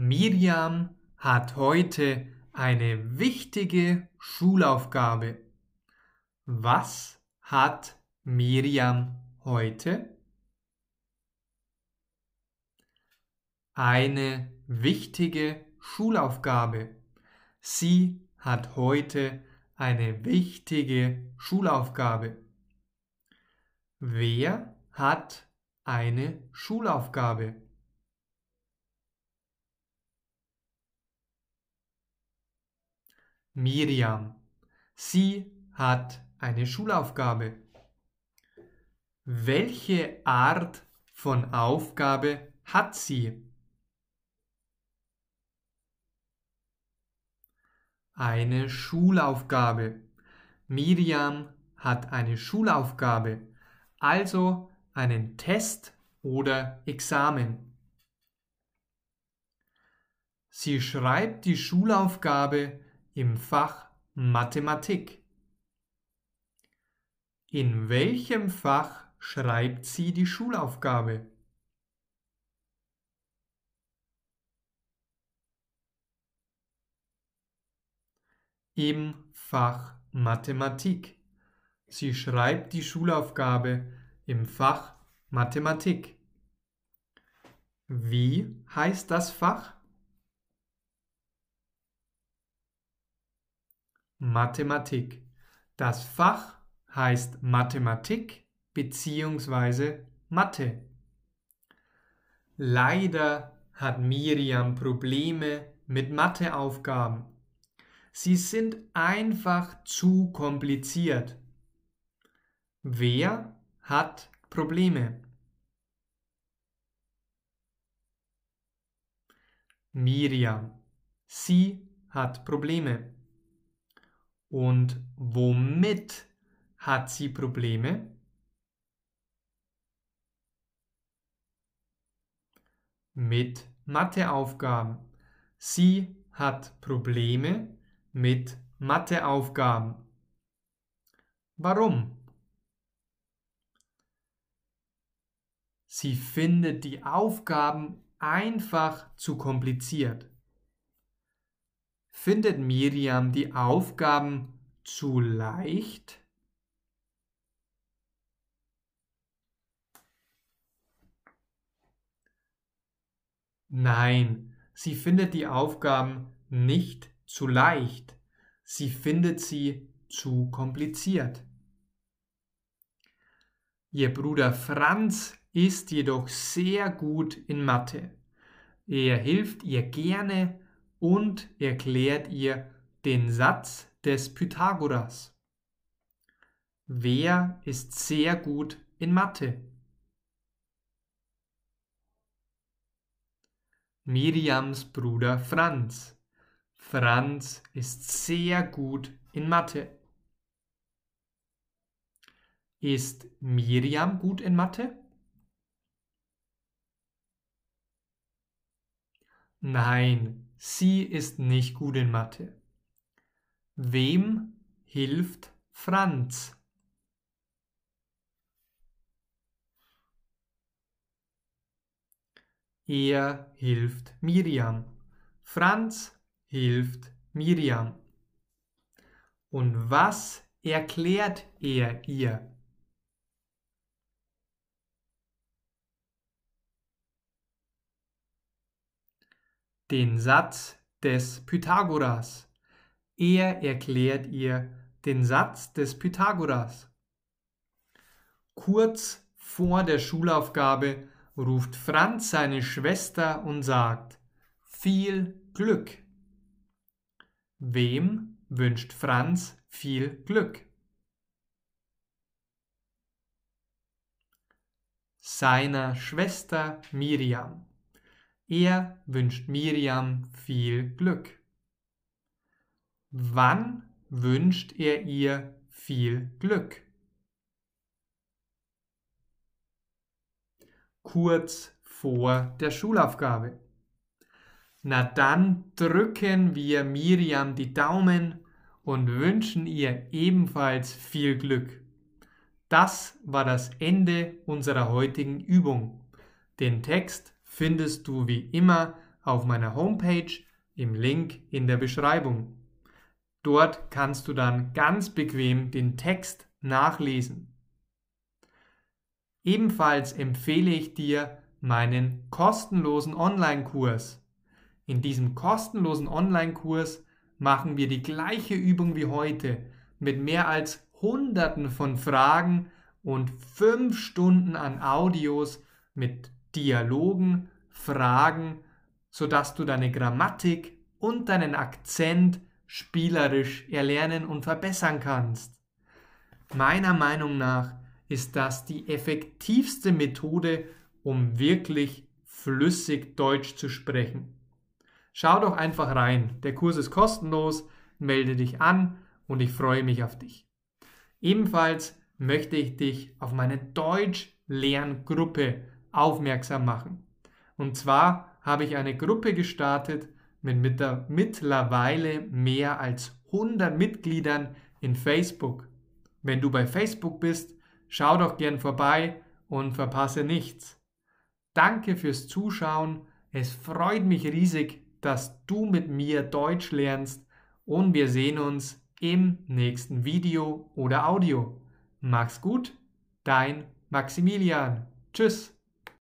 Miriam hat heute eine wichtige Schulaufgabe. Was hat Miriam heute? Eine wichtige Schulaufgabe. Sie hat heute eine wichtige Schulaufgabe. Wer hat eine Schulaufgabe? Miriam. Sie hat eine Schulaufgabe. Welche Art von Aufgabe hat sie? Eine Schulaufgabe. Miriam hat eine Schulaufgabe, also einen Test oder Examen. Sie schreibt die Schulaufgabe im Fach Mathematik. In welchem Fach schreibt sie die Schulaufgabe? Im Fach Mathematik. Sie schreibt die Schulaufgabe im Fach Mathematik. Wie heißt das Fach? Mathematik. Das Fach heißt Mathematik bzw. Mathe. Leider hat Miriam Probleme mit Matheaufgaben. Sie sind einfach zu kompliziert. Wer hat Probleme? Miriam. Sie hat Probleme. Und womit hat sie Probleme? Mit Matheaufgaben. Sie hat Probleme mit Matheaufgaben. Warum? Sie findet die Aufgaben einfach zu kompliziert. Findet Miriam die Aufgaben zu leicht? Nein, sie findet die Aufgaben nicht zu leicht. Sie findet sie zu kompliziert. Ihr Bruder Franz ist jedoch sehr gut in Mathe. Er hilft ihr gerne und erklärt ihr den Satz des Pythagoras. Wer ist sehr gut in Mathe? Miriams Bruder Franz. Franz ist sehr gut in Mathe. Ist Miriam gut in Mathe? Nein, Sie ist nicht gut in Mathe. Wem hilft Franz? Er hilft Miriam. Franz hilft Miriam. Und was erklärt er ihr? Den Satz des Pythagoras. Er erklärt ihr den Satz des Pythagoras. Kurz vor der Schulaufgabe ruft Franz seine Schwester und sagt, viel Glück. Wem wünscht Franz viel Glück? Seiner Schwester Miriam. Er wünscht Miriam viel Glück. Wann wünscht er ihr viel Glück? Kurz vor der Schulaufgabe. Na dann drücken wir Miriam die Daumen und wünschen ihr ebenfalls viel Glück. Das war das Ende unserer heutigen Übung. Den Text findest du wie immer auf meiner Homepage im Link in der Beschreibung. Dort kannst du dann ganz bequem den Text nachlesen. Ebenfalls empfehle ich dir meinen kostenlosen Online-Kurs. In diesem kostenlosen Online-Kurs machen wir die gleiche Übung wie heute mit mehr als Hunderten von Fragen und fünf Stunden an Audios mit Dialogen, Fragen, sodass du deine Grammatik und deinen Akzent spielerisch erlernen und verbessern kannst. Meiner Meinung nach ist das die effektivste Methode, um wirklich flüssig Deutsch zu sprechen. Schau doch einfach rein. Der Kurs ist kostenlos. Melde dich an und ich freue mich auf dich. Ebenfalls möchte ich dich auf meine Deutsch-Lerngruppe aufmerksam machen. Und zwar habe ich eine Gruppe gestartet mit mittlerweile mehr als 100 Mitgliedern in Facebook. Wenn du bei Facebook bist, schau doch gern vorbei und verpasse nichts. Danke fürs Zuschauen. Es freut mich riesig, dass du mit mir Deutsch lernst und wir sehen uns im nächsten Video oder Audio. Mach's gut, dein Maximilian. Tschüss.